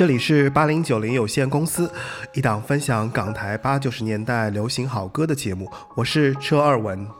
这里是八零九零有限公司，一档分享港台八九十年代流行好歌的节目，我是车二文。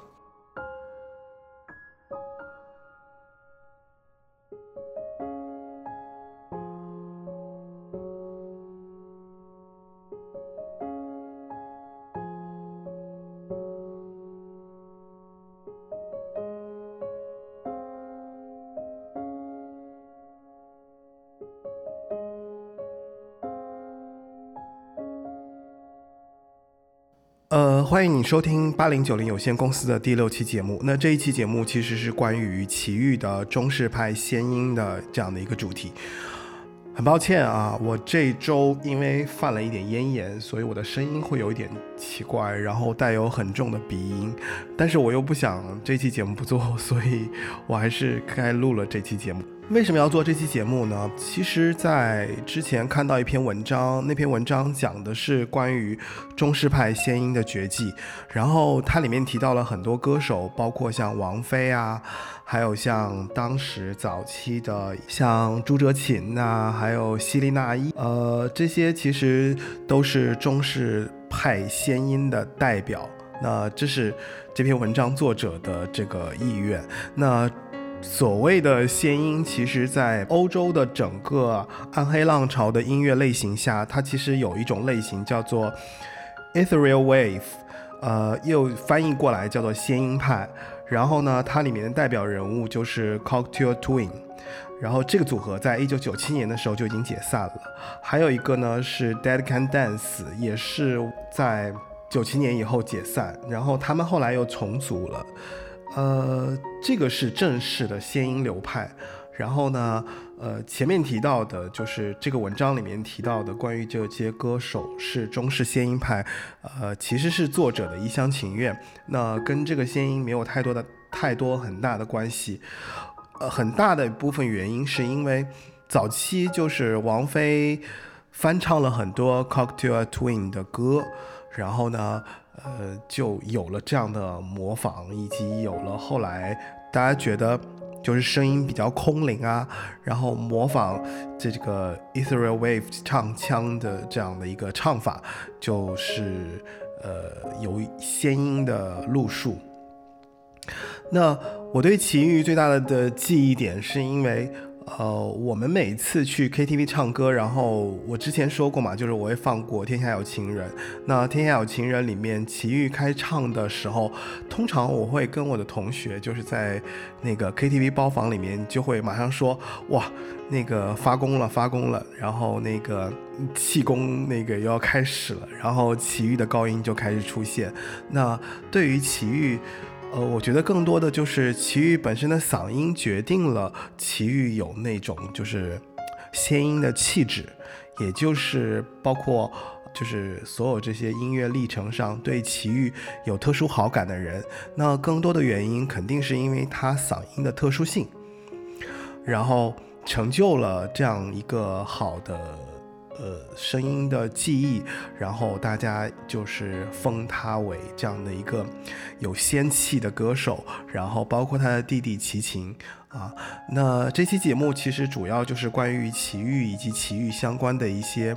你收听八零九零有限公司的第六期节目。那这一期节目其实是关于奇遇的中式派仙音的这样的一个主题。很抱歉啊，我这周因为犯了一点咽炎，所以我的声音会有一点奇怪，然后带有很重的鼻音。但是我又不想这期节目不做，所以我还是该录了这期节目。为什么要做这期节目呢？其实，在之前看到一篇文章，那篇文章讲的是关于中式派仙音的绝技，然后它里面提到了很多歌手，包括像王菲啊，还有像当时早期的像朱哲琴呐，还有希林娜依，呃，这些其实都是中式派仙音的代表。那这是这篇文章作者的这个意愿。那所谓的仙音，其实，在欧洲的整个暗黑浪潮的音乐类型下，它其实有一种类型叫做 ethereal wave，呃，又翻译过来叫做仙音派。然后呢，它里面的代表人物就是 Cocktail Twin。然后这个组合在一九九七年的时候就已经解散了。还有一个呢是 Dead Can Dance，也是在九七年以后解散。然后他们后来又重组了。呃，这个是正式的仙音流派，然后呢，呃，前面提到的就是这个文章里面提到的关于这些歌手是中式仙音派，呃，其实是作者的一厢情愿，那跟这个仙音没有太多的太多很大的关系，呃，很大的一部分原因是因为早期就是王菲翻唱了很多 Cocktail Twin 的歌，然后呢。呃，就有了这样的模仿，以及有了后来大家觉得就是声音比较空灵啊，然后模仿这这个 ethereal wave 唱腔的这样的一个唱法，就是呃有仙音的路数。那我对奇遇最大的的记忆点是因为。呃，我们每次去 KTV 唱歌，然后我之前说过嘛，就是我会放过《天下有情人》。那《天下有情人》里面齐豫开唱的时候，通常我会跟我的同学，就是在那个 KTV 包房里面，就会马上说：“哇，那个发功了，发功了！”然后那个气功那个又要开始了，然后齐豫的高音就开始出现。那对于齐豫。呃，我觉得更多的就是齐豫本身的嗓音决定了齐豫有那种就是仙音的气质，也就是包括就是所有这些音乐历程上对齐豫有特殊好感的人，那更多的原因肯定是因为他嗓音的特殊性，然后成就了这样一个好的。呃，声音的记忆，然后大家就是封他为这样的一个有仙气的歌手，然后包括他的弟弟齐秦啊。那这期节目其实主要就是关于奇遇以及奇遇相关的一些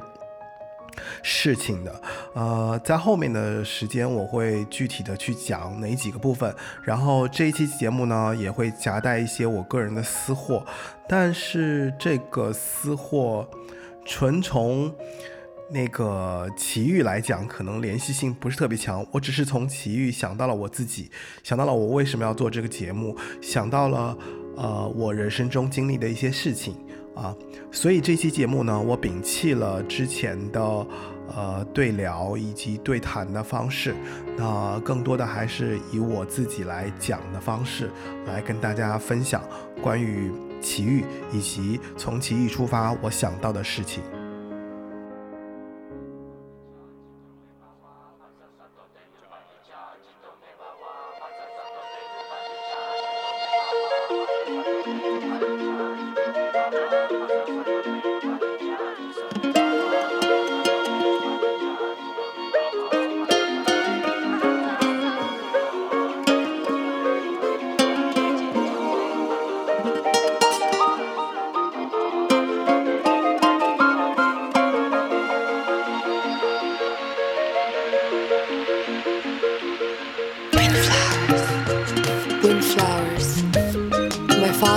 事情的。呃，在后面的时间我会具体的去讲哪几个部分，然后这一期节目呢也会夹带一些我个人的私货，但是这个私货。纯从那个奇遇来讲，可能联系性不是特别强。我只是从奇遇想到了我自己，想到了我为什么要做这个节目，想到了呃我人生中经历的一些事情啊。所以这期节目呢，我摒弃了之前的呃对聊以及对谈的方式，那更多的还是以我自己来讲的方式来跟大家分享关于。奇遇，以及从奇遇出发，我想到的事情。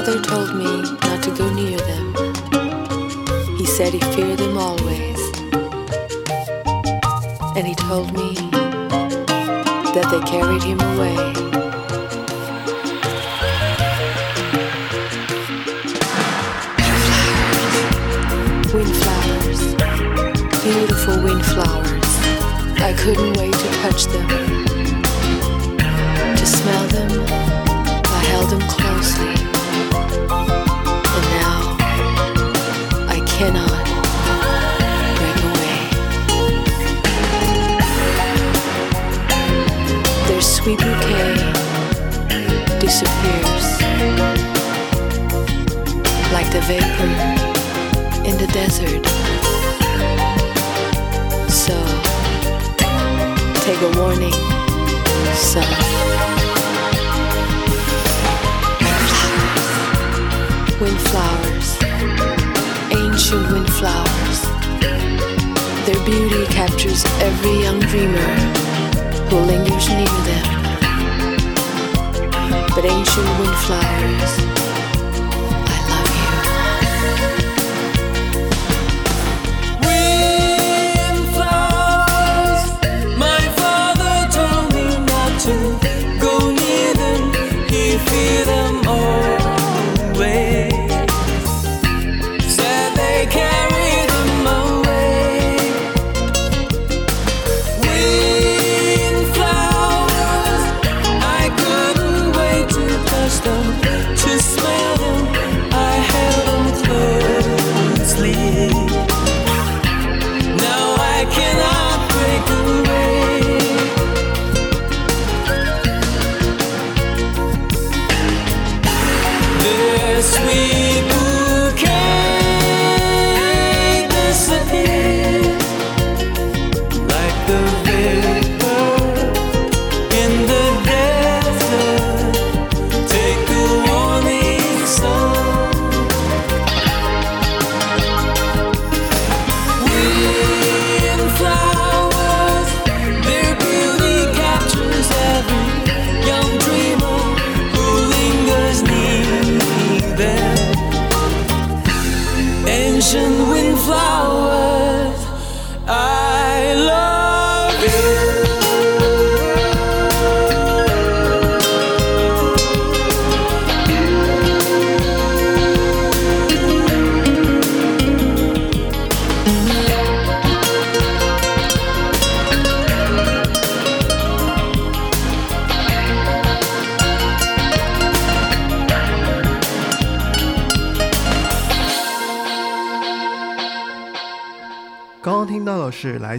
Father told me not to go near them. He said he feared them always. And he told me that they carried him away. Windflowers, beautiful windflowers. I couldn't wait to touch them, to smell them. I held them closely, cannot break away. Their sweet bouquet disappears like the vapor in the desert. So, take a warning, son. Windflowers, ancient windflowers. Their beauty captures every young dreamer who lingers near them. But ancient windflowers, I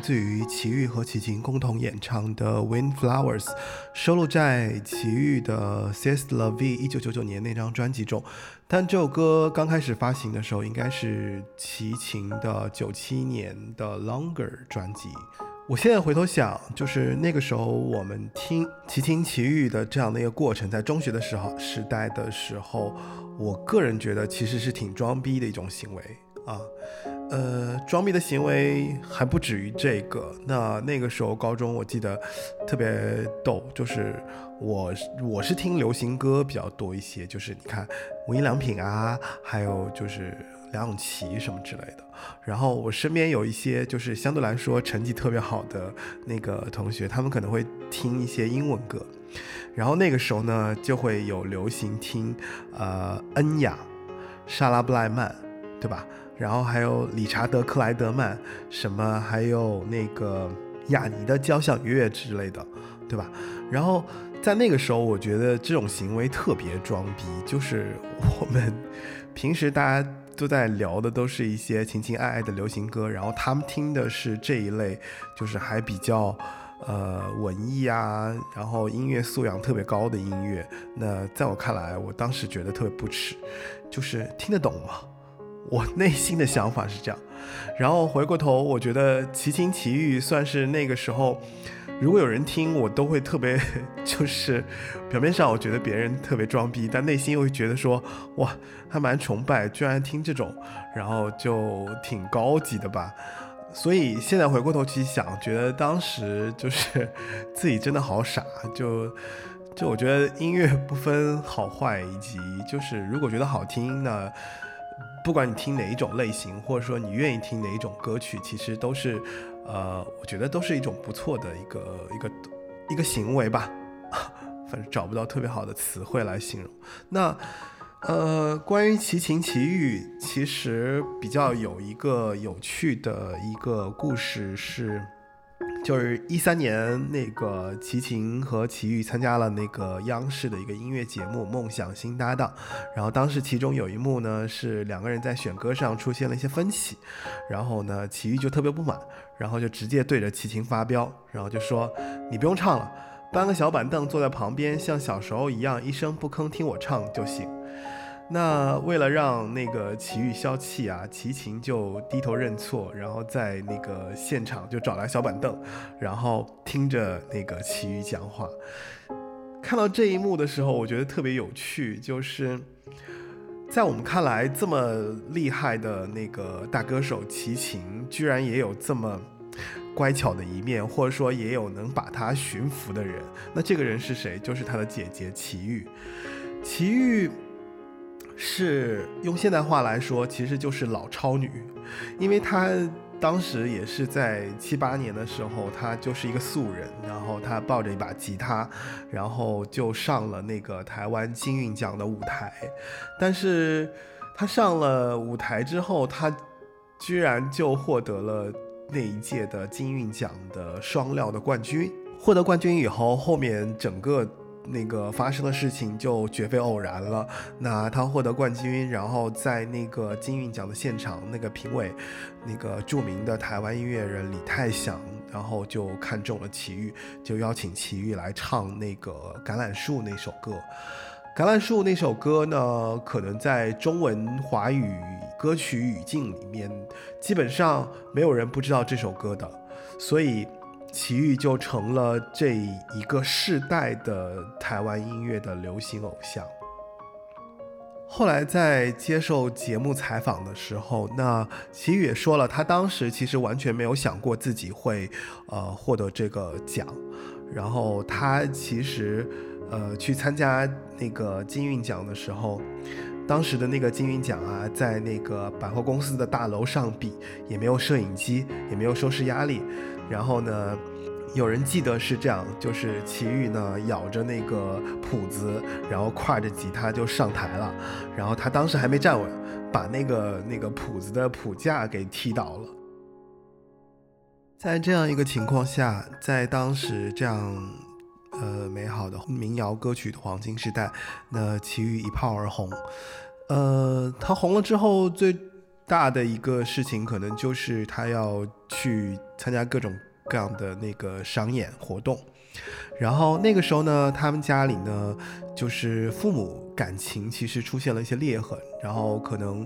自于齐豫和齐秦共同演唱的《Windflowers》，收录在齐豫的《Sis La Vie》一九九九年那张专辑中。但这首歌刚开始发行的时候，应该是齐秦的九七年的《Longer》专辑。我现在回头想，就是那个时候我们听齐秦、齐豫的这样的一个过程，在中学的时候时代的时候，我个人觉得其实是挺装逼的一种行为啊。呃，装逼的行为还不止于这个。那那个时候高中，我记得特别逗，就是我我是听流行歌比较多一些，就是你看无印良品啊，还有就是梁咏琪什么之类的。然后我身边有一些就是相对来说成绩特别好的那个同学，他们可能会听一些英文歌。然后那个时候呢，就会有流行听呃恩雅、莎拉布莱曼，对吧？然后还有理查德克莱德曼，什么还有那个雅尼的交响乐之类的，对吧？然后在那个时候，我觉得这种行为特别装逼，就是我们平时大家都在聊的都是一些情情爱爱的流行歌，然后他们听的是这一类，就是还比较。呃，文艺啊，然后音乐素养特别高的音乐，那在我看来，我当时觉得特别不耻，就是听得懂吗？我内心的想法是这样，然后回过头，我觉得齐秦奇遇算是那个时候，如果有人听，我都会特别，就是表面上我觉得别人特别装逼，但内心又会觉得说，哇，还蛮崇拜，居然听这种，然后就挺高级的吧。所以现在回过头去想，觉得当时就是 自己真的好傻，就就我觉得音乐不分好坏，以及就是如果觉得好听，那不管你听哪一种类型，或者说你愿意听哪一种歌曲，其实都是，呃，我觉得都是一种不错的一个一个一个行为吧。反正找不到特别好的词汇来形容。那呃，关于奇情奇遇，其实比较有一个有趣的一个故事是。就是一三年，那个齐秦和齐豫参加了那个央视的一个音乐节目《梦想新搭档》，然后当时其中有一幕呢是两个人在选歌上出现了一些分歧，然后呢齐豫就特别不满，然后就直接对着齐秦发飙，然后就说你不用唱了，搬个小板凳坐在旁边，像小时候一样一声不吭听我唱就行。那为了让那个齐豫消气啊，齐秦就低头认错，然后在那个现场就找来小板凳，然后听着那个齐豫讲话。看到这一幕的时候，我觉得特别有趣，就是在我们看来这么厉害的那个大歌手齐秦，居然也有这么乖巧的一面，或者说也有能把他驯服的人。那这个人是谁？就是他的姐姐齐豫。齐豫。是用现代话来说，其实就是老超女，因为她当时也是在七八年的时候，她就是一个素人，然后她抱着一把吉他，然后就上了那个台湾金韵奖的舞台。但是她上了舞台之后，她居然就获得了那一届的金韵奖的双料的冠军。获得冠军以后，后面整个。那个发生的事情就绝非偶然了。那他获得冠军，然后在那个金韵奖的现场，那个评委，那个著名的台湾音乐人李泰祥，然后就看中了齐豫，就邀请齐豫来唱那个《橄榄树》那首歌。《橄榄树》那首歌呢，可能在中文华语歌曲语境里面，基本上没有人不知道这首歌的，所以。齐豫就成了这一个世代的台湾音乐的流行偶像。后来在接受节目采访的时候，那齐豫也说了，他当时其实完全没有想过自己会呃获得这个奖。然后他其实呃去参加那个金韵奖的时候，当时的那个金韵奖啊，在那个百货公司的大楼上比，也没有摄影机，也没有收视压力。然后呢，有人记得是这样，就是齐豫呢咬着那个谱子，然后挎着吉他就上台了。然后他当时还没站稳，把那个那个谱子的谱架给踢倒了。在这样一个情况下，在当时这样呃美好的民谣歌曲的黄金时代，那齐豫一炮而红。呃，他红了之后最。大的一个事情，可能就是他要去参加各种各样的那个商演活动，然后那个时候呢，他们家里呢，就是父母感情其实出现了一些裂痕，然后可能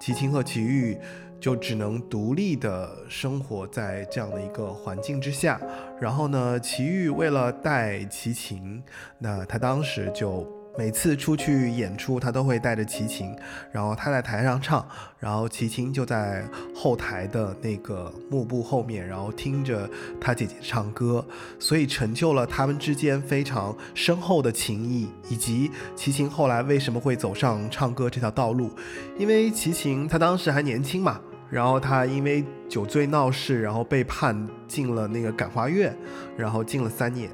齐秦和齐豫就只能独立的生活在这样的一个环境之下，然后呢，齐豫为了带齐秦，那他当时就。每次出去演出，他都会带着齐秦，然后他在台上唱，然后齐秦就在后台的那个幕布后面，然后听着他姐姐唱歌，所以成就了他们之间非常深厚的情谊，以及齐秦后来为什么会走上唱歌这条道路，因为齐秦他当时还年轻嘛。然后他因为酒醉闹事，然后被判进了那个感化院，然后进了三年，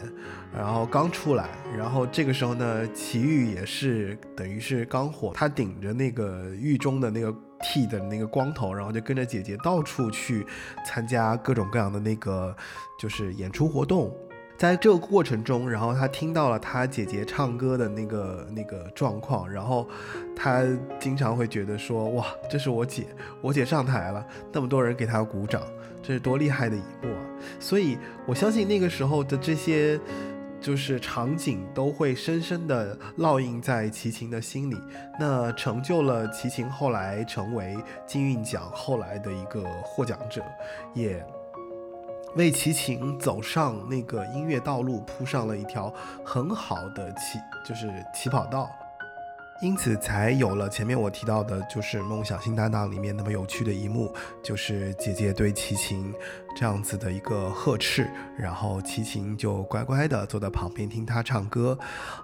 然后刚出来，然后这个时候呢，齐豫也是等于是刚火，他顶着那个狱中的那个剃的那个光头，然后就跟着姐姐到处去参加各种各样的那个就是演出活动。在这个过程中，然后他听到了他姐姐唱歌的那个那个状况，然后他经常会觉得说：“哇，这是我姐，我姐上台了，那么多人给她鼓掌，这是多厉害的一幕啊！”所以我相信那个时候的这些就是场景都会深深的烙印在齐秦的心里，那成就了齐秦后来成为金韵奖后来的一个获奖者，也。为齐秦走上那个音乐道路铺上了一条很好的起，就是起跑道。因此才有了前面我提到的，就是《梦想新搭档》里面那么有趣的一幕，就是姐姐对齐秦这样子的一个呵斥，然后齐秦就乖乖的坐在旁边听她唱歌，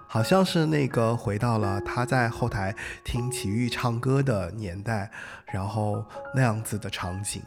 好像是那个回到了她在后台听齐豫唱歌的年代，然后那样子的场景。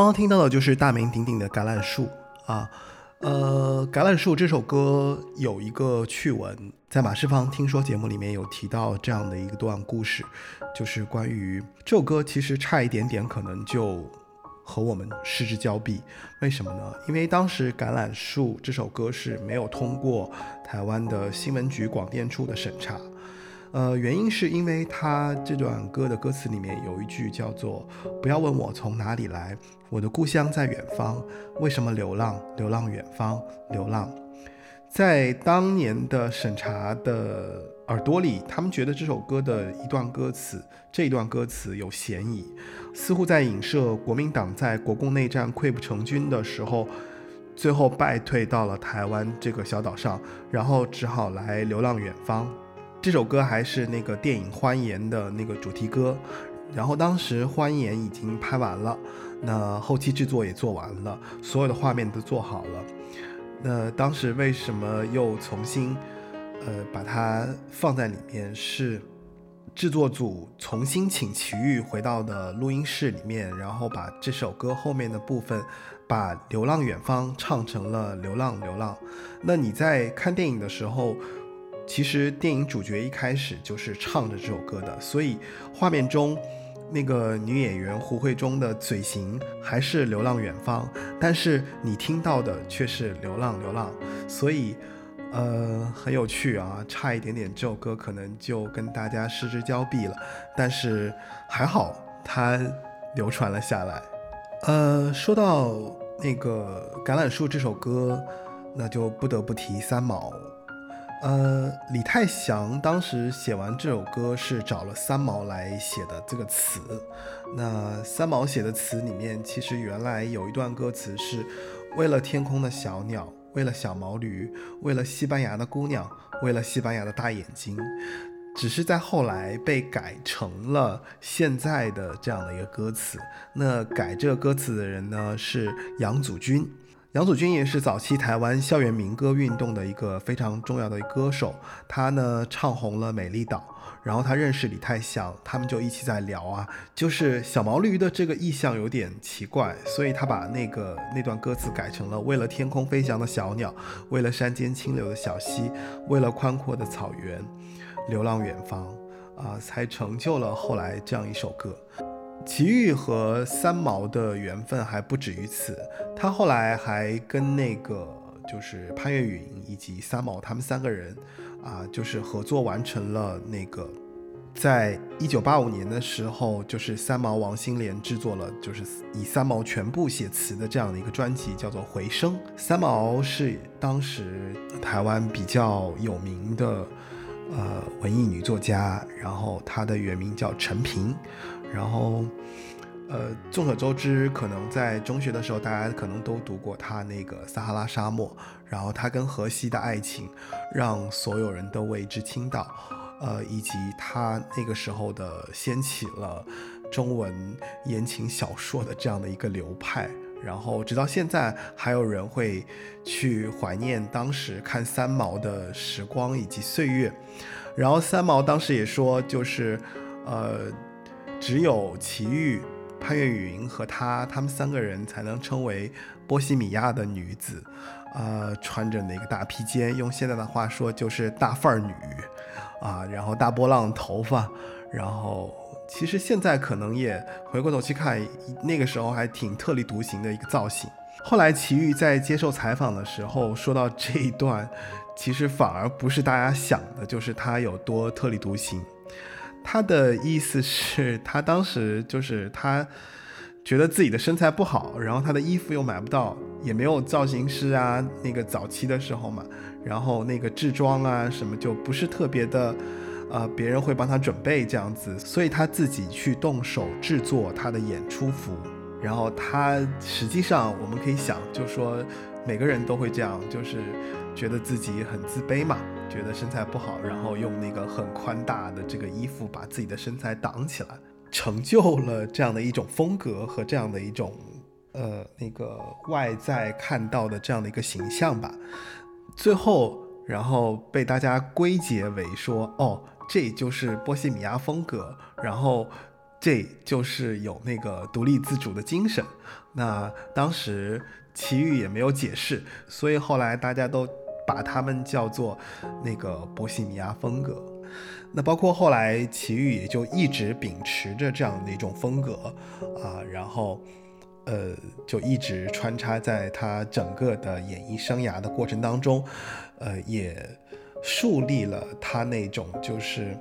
刚刚听到的就是大名鼎鼎的《橄榄树》啊，呃，《橄榄树》这首歌有一个趣闻，在马世芳听说节目里面有提到这样的一个段故事，就是关于这首歌其实差一点点可能就和我们失之交臂，为什么呢？因为当时《橄榄树》这首歌是没有通过台湾的新闻局广电处的审查。呃，原因是因为他这段歌的歌词里面有一句叫做“不要问我从哪里来，我的故乡在远方，为什么流浪？流浪远方，流浪。”在当年的审查的耳朵里，他们觉得这首歌的一段歌词，这一段歌词有嫌疑，似乎在影射国民党在国共内战溃不成军的时候，最后败退到了台湾这个小岛上，然后只好来流浪远方。这首歌还是那个电影《欢颜》的那个主题歌，然后当时《欢颜》已经拍完了，那后期制作也做完了，所有的画面都做好了。那当时为什么又重新，呃，把它放在里面？是制作组重新请齐豫回到的录音室里面，然后把这首歌后面的部分，把《流浪远方》唱成了《流浪流浪》。那你在看电影的时候，其实电影主角一开始就是唱着这首歌的，所以画面中。那个女演员胡慧中的嘴型还是《流浪远方》，但是你听到的却是《流浪流浪》，所以，呃，很有趣啊，差一点点这首歌可能就跟大家失之交臂了，但是还好它流传了下来。呃，说到那个《橄榄树》这首歌，那就不得不提三毛。呃，李泰祥当时写完这首歌是找了三毛来写的这个词。那三毛写的词里面，其实原来有一段歌词是：为了天空的小鸟，为了小毛驴，为了西班牙的姑娘，为了西班牙的大眼睛。只是在后来被改成了现在的这样的一个歌词。那改这个歌词的人呢，是杨祖君。杨祖君也是早期台湾校园民歌运动的一个非常重要的歌手，他呢唱红了《美丽岛》，然后他认识李泰祥，他们就一起在聊啊，就是小毛驴的这个意象有点奇怪，所以他把那个那段歌词改成了为了天空飞翔的小鸟，为了山间清流的小溪，为了宽阔的草原，流浪远方，啊，才成就了后来这样一首歌。齐豫和三毛的缘分还不止于此，他后来还跟那个就是潘越云以及三毛他们三个人，啊，就是合作完成了那个，在一九八五年的时候，就是三毛王心莲制作了，就是以三毛全部写词的这样的一个专辑，叫做《回声》。三毛是当时台湾比较有名的呃文艺女作家，然后她的原名叫陈平。然后，呃，众所周知，可能在中学的时候，大家可能都读过他那个《撒哈拉沙漠》，然后他跟荷西的爱情，让所有人都为之倾倒，呃，以及他那个时候的掀起了中文言情小说的这样的一个流派，然后直到现在，还有人会去怀念当时看三毛的时光以及岁月，然后三毛当时也说，就是，呃。只有齐豫、潘越云和她，他们三个人才能称为波西米亚的女子，呃，穿着那个大披肩，用现在的话说就是大范儿女，啊，然后大波浪头发，然后其实现在可能也回过头去看，那个时候还挺特立独行的一个造型。后来齐豫在接受采访的时候说到这一段，其实反而不是大家想的，就是她有多特立独行。他的意思是他当时就是他觉得自己的身材不好，然后他的衣服又买不到，也没有造型师啊。那个早期的时候嘛，然后那个制装啊什么就不是特别的，呃，别人会帮他准备这样子，所以他自己去动手制作他的演出服。然后他实际上我们可以想，就说每个人都会这样，就是觉得自己很自卑嘛。觉得身材不好，然后用那个很宽大的这个衣服把自己的身材挡起来，成就了这样的一种风格和这样的一种呃那个外在看到的这样的一个形象吧。最后，然后被大家归结为说，哦，这就是波西米亚风格，然后这就是有那个独立自主的精神。那当时齐豫也没有解释，所以后来大家都。把他们叫做那个波西米亚风格，那包括后来齐豫也就一直秉持着这样的一种风格啊，然后呃就一直穿插在他整个的演艺生涯的过程当中，呃也树立了他那种就是。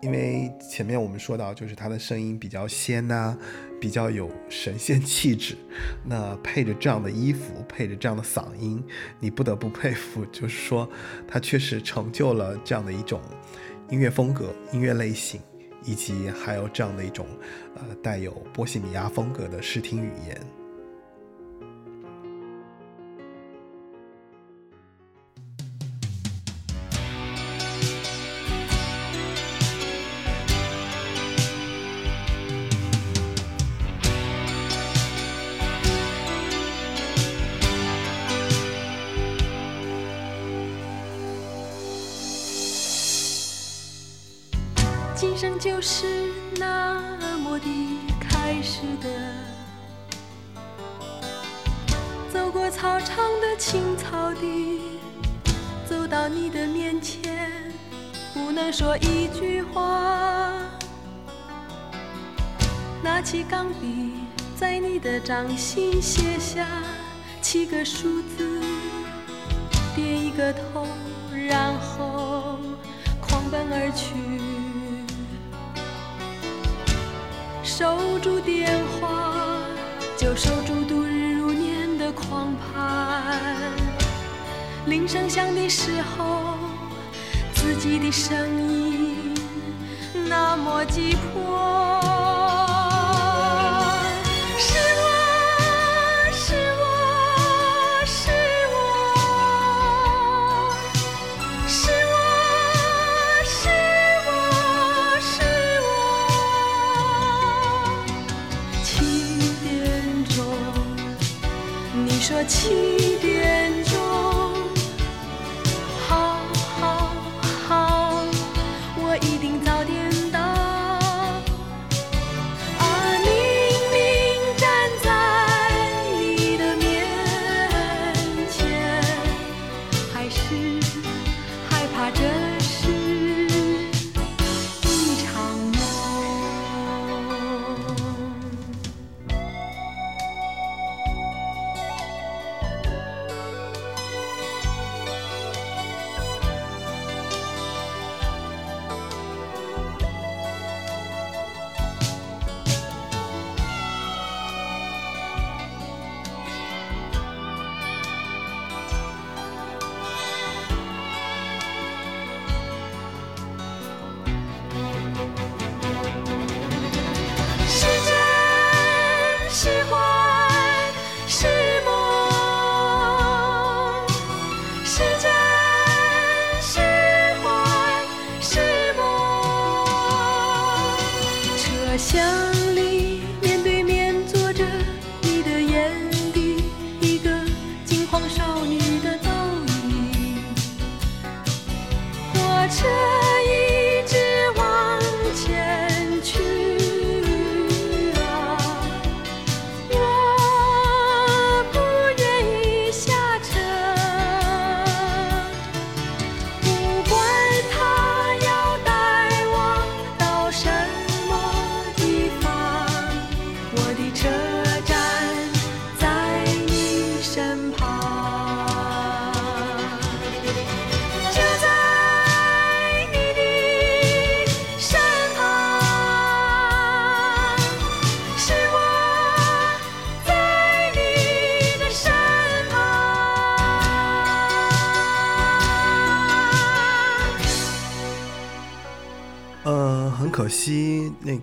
因为前面我们说到，就是他的声音比较仙呐，比较有神仙气质，那配着这样的衣服，配着这样的嗓音，你不得不佩服，就是说他确实成就了这样的一种音乐风格、音乐类型，以及还有这样的一种呃带有波西米亚风格的视听语言。情。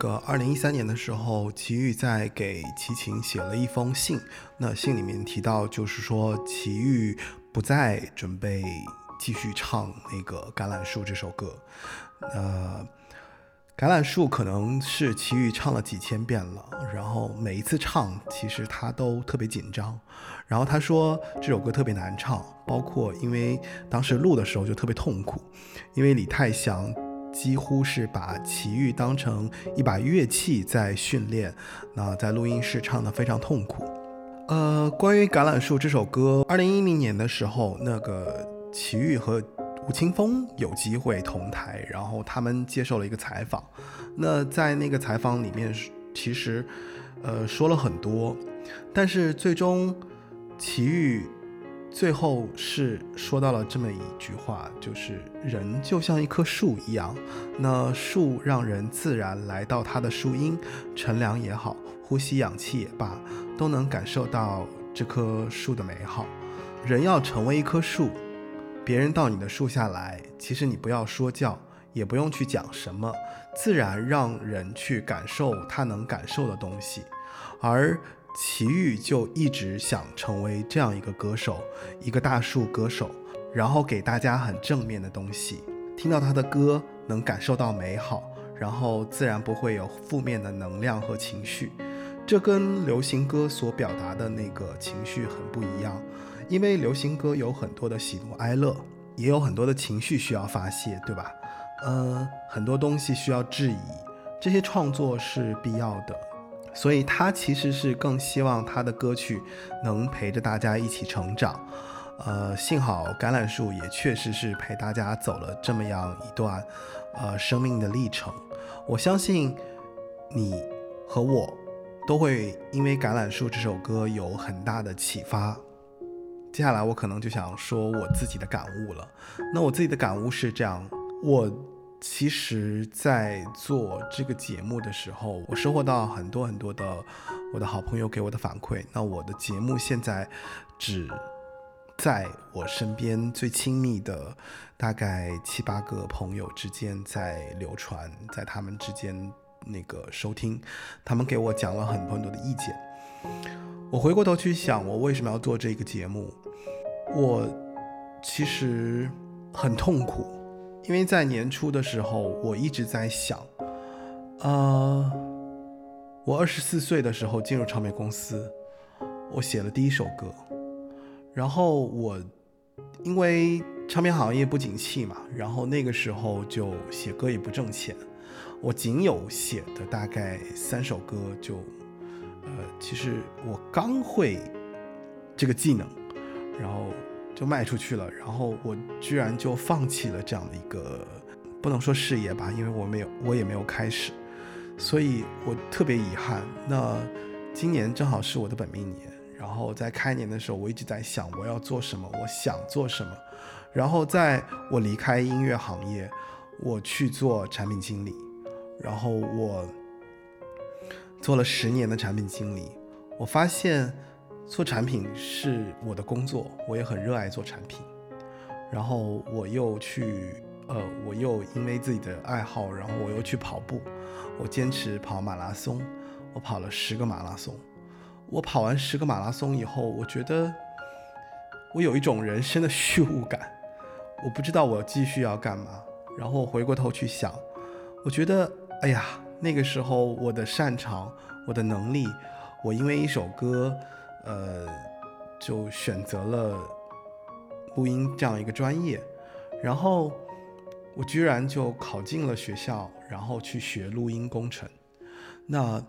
个二零一三年的时候，齐豫在给齐秦写了一封信。那信里面提到，就是说齐豫不再准备继续唱那个《橄榄树》这首歌。呃，橄榄树可能是齐豫唱了几千遍了，然后每一次唱，其实他都特别紧张。然后他说这首歌特别难唱，包括因为当时录的时候就特别痛苦，因为李泰祥几乎是把齐豫当成一把乐器在训练，那在录音室唱得非常痛苦。呃，关于《橄榄树》这首歌，二零一零年的时候，那个齐豫和吴青峰有机会同台，然后他们接受了一个采访。那在那个采访里面，其实呃说了很多，但是最终齐豫最后是说到了这么一句话，就是人就像一棵树一样，那树让人自然来到它的树荫，乘凉也好，呼吸氧气也罢，都能感受到这棵树的美好。人要成为一棵树，别人到你的树下来，其实你不要说教，也不用去讲什么，自然让人去感受他能感受的东西。而齐豫就一直想成为这样一个歌手，一个大树歌手，然后给大家很正面的东西。听到他的歌，能感受到美好，然后自然不会有负面的能量和情绪。这跟流行歌所表达的那个情绪很不一样，因为流行歌有很多的喜怒哀乐，也有很多的情绪需要发泄，对吧？呃，很多东西需要质疑，这些创作是必要的。所以他其实是更希望他的歌曲能陪着大家一起成长。呃，幸好橄榄树也确实是陪大家走了这么样一段呃生命的历程。我相信你和我都会因为《橄榄树》这首歌有很大的启发。接下来我可能就想说我自己的感悟了。那我自己的感悟是这样：我其实，在做这个节目的时候，我收获到很多很多的我的好朋友给我的反馈。那我的节目现在只在我身边最亲密的大概七八个朋友之间在流传，在他们之间那个收听，他们给我讲了很多很多的意见。我回过头去想，我为什么要做这个节目？我其实很痛苦，因为在年初的时候，我一直在想，呃，我二十四岁的时候进入唱片公司，我写了第一首歌，然后我因为唱片行业不景气嘛，然后那个时候就写歌也不挣钱，我仅有写的大概三首歌就，呃，其实我刚会这个技能，然后就卖出去了，然后我居然就放弃了这样的一个不能说事业吧，因为我没有我也没有开始，所以我特别遗憾。那今年正好是我的本命年，然后在开年的时候，我一直在想我要做什么，我想做什么。然后在我离开音乐行业，我去做产品经理，然后我做了十年的产品经理，我发现做产品是我的工作，我也很热爱做产品。然后我又去，呃，我又因为自己的爱好，然后我又去跑步，我坚持跑马拉松，我跑了十个马拉松。我跑完十个马拉松以后，我觉得我有一种人生的虚无感，我不知道我继续要干嘛。然后我回过头去想，我觉得，哎呀，那个时候我的擅长，我的能力，我因为一首歌，呃，就选择了录音这样一个专业，然后我居然就考进了学校，然后去学录音工程。那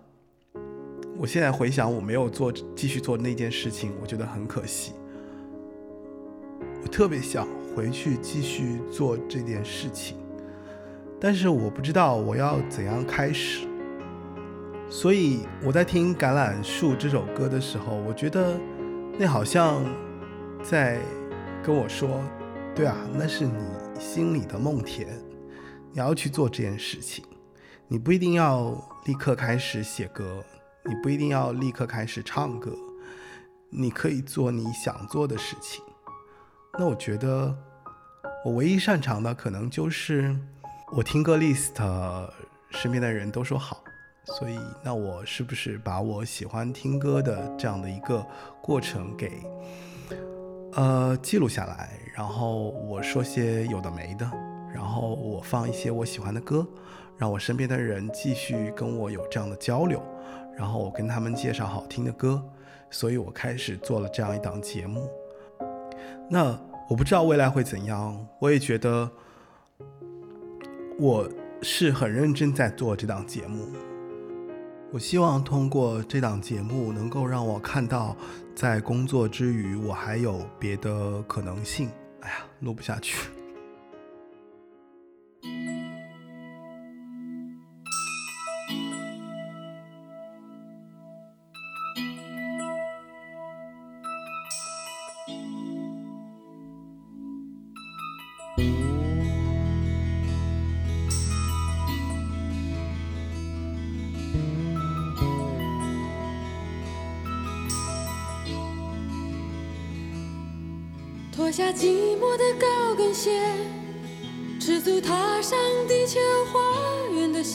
我现在回想，我没有做继续做那件事情，我觉得很可惜。我特别想回去继续做这件事情，但是我不知道我要怎样开始。所以我在听《橄榄树》这首歌的时候，我觉得那好像在跟我说：“对啊，那是你心里的梦田，你要去做这件事情。你不一定要立刻开始写歌，你不一定要立刻开始唱歌，你可以做你想做的事情。”那我觉得我唯一擅长的可能就是我听歌 list，身边的人都说好，所以那我是不是把我喜欢听歌的这样的一个过程给呃记录下来，然后我说些有的没的，然后我放一些我喜欢的歌，让我身边的人继续跟我有这样的交流，然后我跟他们介绍好听的歌，所以我开始做了这样一档节目。那我不知道未来会怎样，我也觉得我是很认真在做这档节目。我希望通过这档节目，能够让我看到，在工作之余，我还有别的可能性。哎呀，录不下去。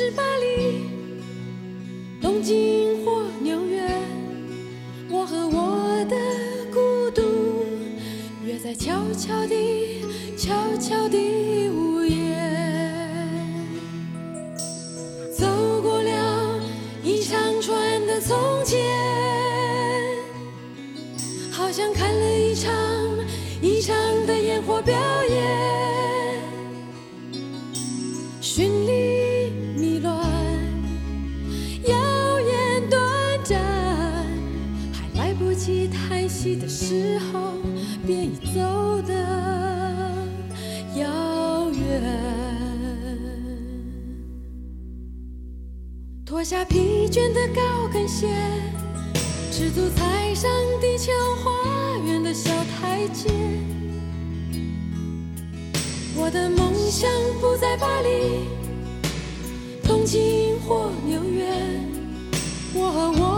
是巴黎、东京或纽约，我和我的孤独约在悄悄地、悄悄地下疲倦的高跟鞋，赤足踩上地球花园的小台阶。我的梦想不在巴黎、东京或纽约，我和我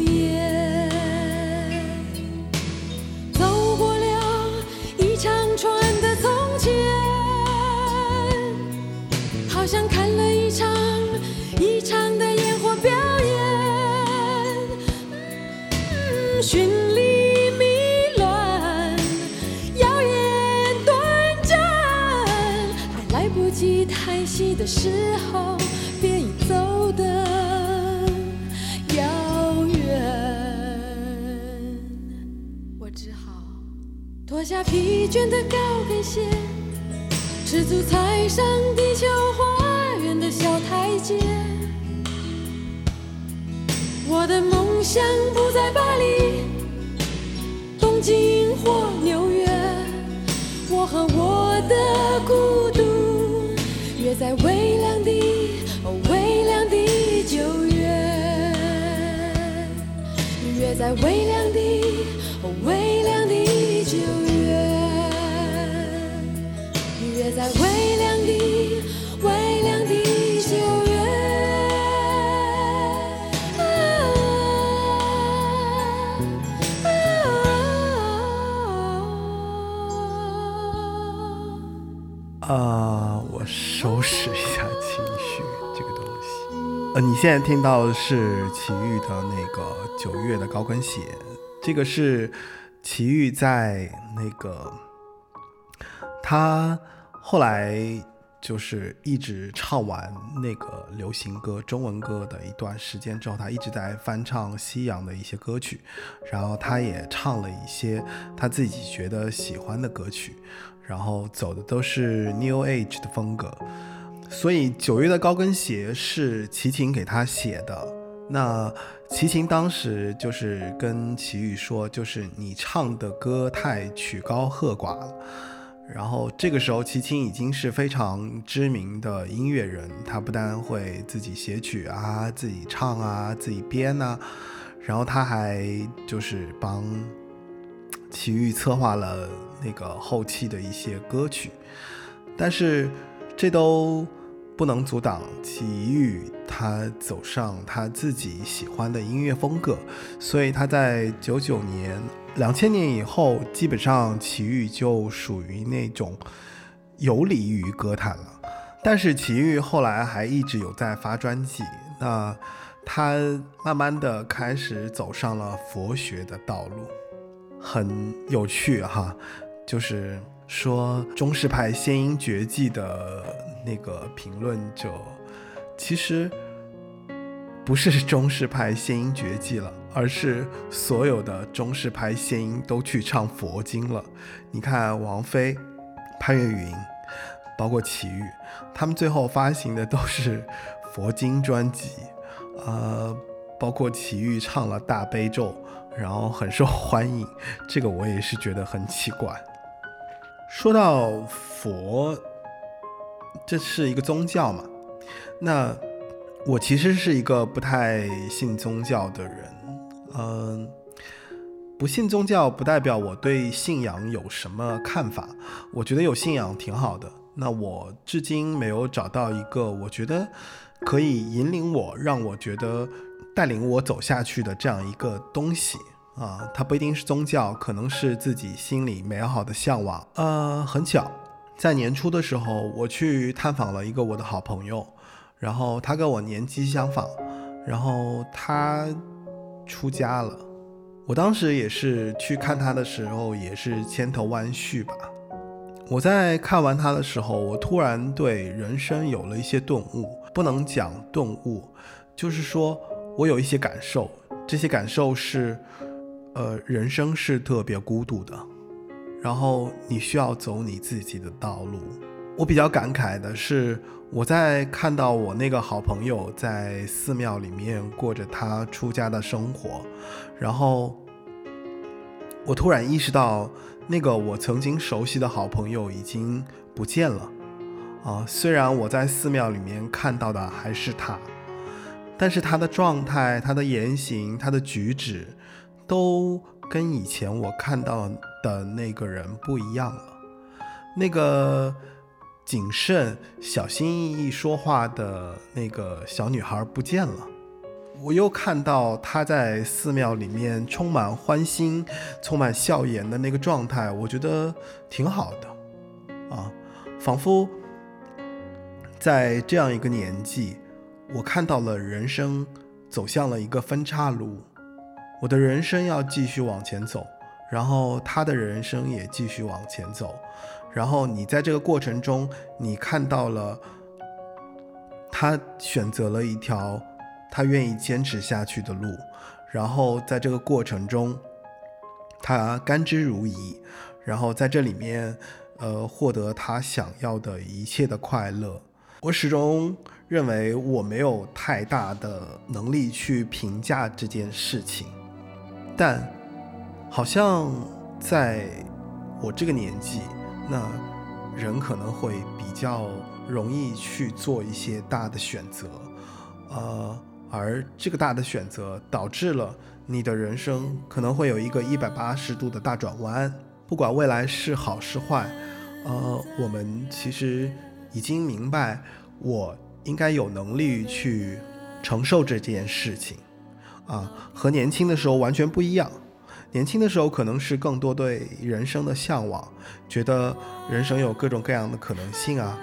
时候，便已走得遥远。我只好脱下疲倦的高跟鞋，赤足踩上地球花园的小台阶。我的梦想不在巴黎、东京或纽约，我和我的孤独约在微在微凉的、微凉的九月，约在微凉的、微凉的九月。啊啊，我收拾一下情绪，这个东西。呃，你现在听到的是齐豫的那个九月的高跟鞋，这个是齐豫在那个他后来就是一直唱完那个流行歌、中文歌的一段时间之后，他一直在翻唱西洋的一些歌曲，然后他也唱了一些他自己觉得喜欢的歌曲，然后走的都是 New Age 的风格。所以九月的高跟鞋是齐秦给他写的。那齐秦当时就是跟齐豫说，就是你唱的歌太曲高和寡了。然后这个时候，齐秦已经是非常知名的音乐人，他不但会自己写曲啊，自己唱啊，自己编呐、然后他还就是帮齐豫策划了那个后期的一些歌曲，但是这都不能阻挡齐豫他走上他自己喜欢的音乐风格，所以他在九九年、两千年以后，基本上齐豫就属于那种游离于歌坛了。但是齐豫后来还一直有在发专辑，那他慢慢的开始走上了佛学的道路，很有趣哈。就是说中式派仙音绝技的那个评论者，其实不是中式派仙音绝技了，而是所有的中式派仙音都去唱佛经了。你看王菲、潘越云，包括齐豫，他们最后发行的都是佛经专辑，呃，包括齐豫唱了大悲咒，然后很受欢迎，这个我也是觉得很奇怪。说到佛，这是一个宗教嘛？那我其实是一个不太信宗教的人，嗯、不信宗教不代表我对信仰有什么看法，我觉得有信仰挺好的。那我至今没有找到一个我觉得可以引领我，让我觉得带领我走下去的这样一个东西。啊，它不一定是宗教，可能是自己心里美好的向往。呃，很巧，在年初的时候，我去探访了一个我的好朋友，然后他跟我年纪相仿，然后他出家了。我当时也是去看他的时候，也是千头万绪吧。我在看完他的时候，我突然对人生有了一些顿悟，不能讲顿悟，就是说我有一些感受，这些感受是。呃，人生是特别孤独的，然后你需要走你自己的道路。我比较感慨的是，我在看到我那个好朋友在寺庙里面过着他出家的生活，然后我突然意识到，那个我曾经熟悉的好朋友已经不见了。啊，虽然我在寺庙里面看到的还是他，但是他的状态、他的言行、他的举止。都跟以前我看到的那个人不一样了。那个谨慎、小心翼翼说话的那个小女孩不见了。我又看到她在寺庙里面充满欢欣、充满笑颜的那个状态，我觉得挺好的。啊，仿佛在这样一个年纪，我看到了人生走向了一个分岔路。我的人生要继续往前走，然后他的人生也继续往前走，然后你在这个过程中，你看到了他选择了一条他愿意坚持下去的路，然后在这个过程中，他甘之如饴，然后在这里面，呃，获得他想要的一切的快乐。我始终认为我没有太大的能力去评价这件事情。但好像在我这个年纪，那人可能会比较容易去做一些大的选择，呃，而这个大的选择导致了你的人生可能会有一个一百八十度的大转弯。不管未来是好是坏，呃，我们其实已经明白，我应该有能力去承受这件事情。啊，和年轻的时候完全不一样。年轻的时候可能是更多对人生的向往，觉得人生有各种各样的可能性啊。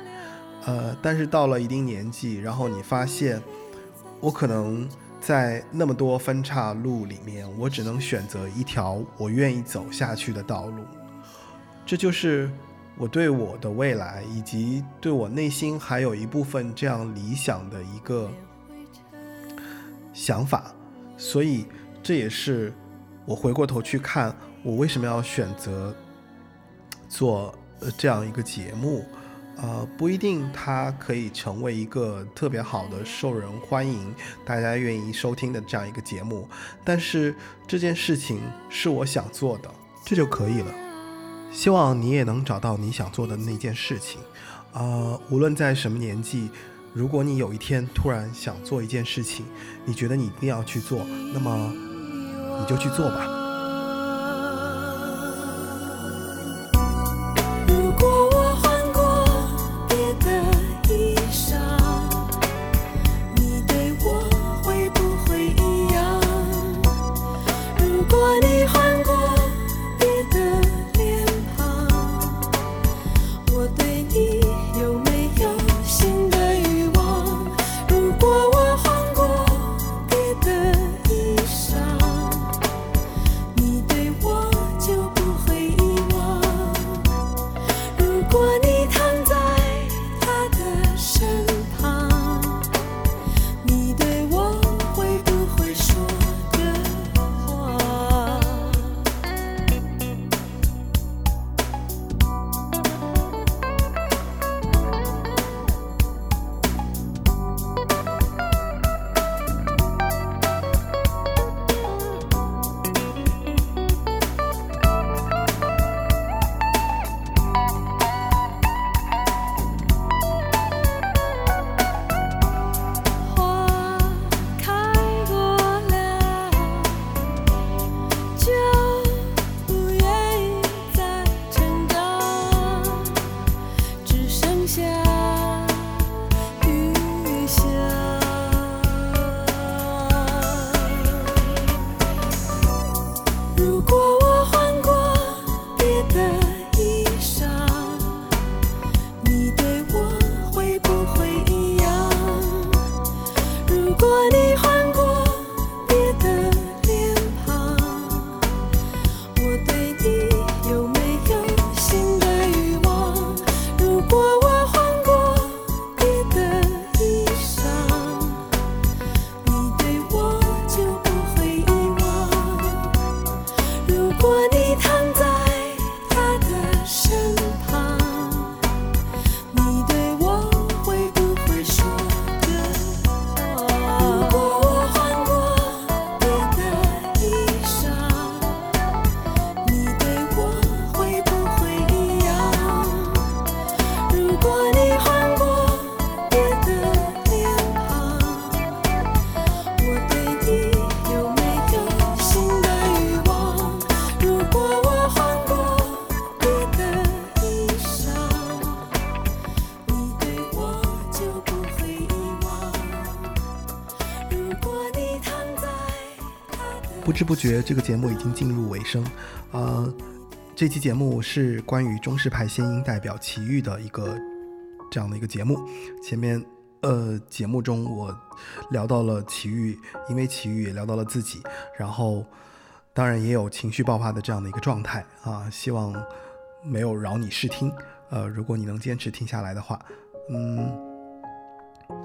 呃，但是到了一定年纪，然后你发现，我可能在那么多分岔路里面，我只能选择一条我愿意走下去的道路。这就是我对我的未来，以及对我内心还有一部分这样理想的一个想法。所以，这也是我回过头去看，我为什么要选择做这样一个节目，呃，不一定它可以成为一个特别好的、受人欢迎、大家愿意收听的这样一个节目，但是这件事情是我想做的，这就可以了。希望你也能找到你想做的那件事情，啊，无论在什么年纪。如果你有一天突然想做一件事情，你觉得你一定要去做，那么你就去做吧。不知不觉，这个节目已经进入尾声。呃，这期节目是关于中式派仙音代表齐豫的一个这样的一个节目。前面呃节目中我聊到了齐豫，因为齐豫也聊到了自己，然后当然也有情绪爆发的这样的一个状态啊。希望没有扰你视听。呃，如果你能坚持听下来的话，嗯。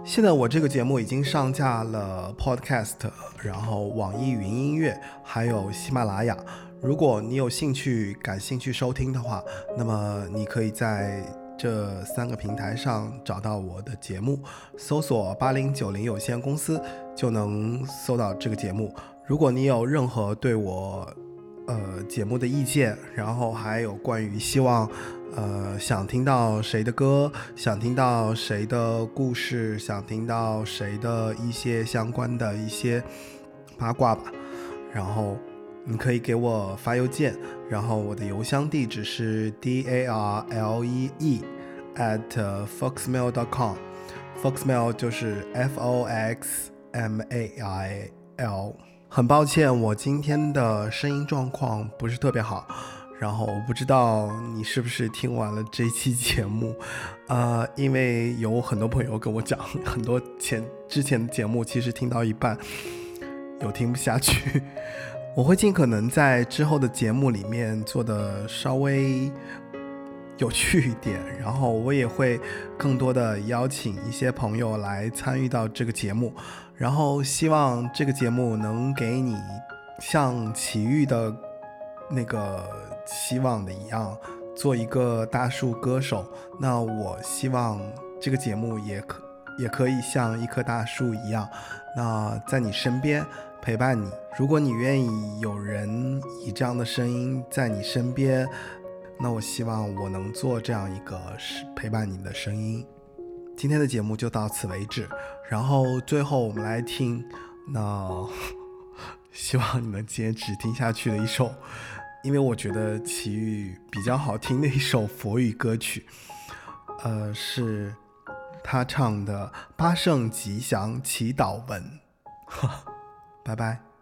现在我这个节目已经上架了 Podcast，然后网易云音乐，还有喜马拉雅。如果你有兴趣、感兴趣收听的话，那么你可以在这三个平台上找到我的节目，搜索“八零九零有限公司”就能搜到这个节目。如果你有任何对我呃节目的意见，然后还有关于希望。呃，想听到谁的歌，想听到谁的故事，想听到谁的一些相关的一些八卦吧。然后你可以给我发邮件，然后我的邮箱地址是 d a r l e e at foxmail dot com。foxmail 就是 f o x m a i l。很抱歉，我今天的声音状况不是特别好。然后我不知道你是不是听完了这期节目，呃，因为有很多朋友跟我讲，很多前之前的节目其实听到一半有听不下去，我会尽可能在之后的节目里面做的稍微有趣一点，然后我也会更多的邀请一些朋友来参与到这个节目，然后希望这个节目能给你像奇遇的那个。希望的一样，做一个大树歌手。那我希望这个节目也可也可以像一棵大树一样，那在你身边陪伴你。如果你愿意有人以这样的声音在你身边，那我希望我能做这样一个陪伴你的声音。今天的节目就到此为止。然后最后我们来听，那 希望你能坚持听下去的一首。因为我觉得齐豫比较好听的一首佛语歌曲，呃，是他唱的《八圣吉祥祈祷文》。哈 拜拜。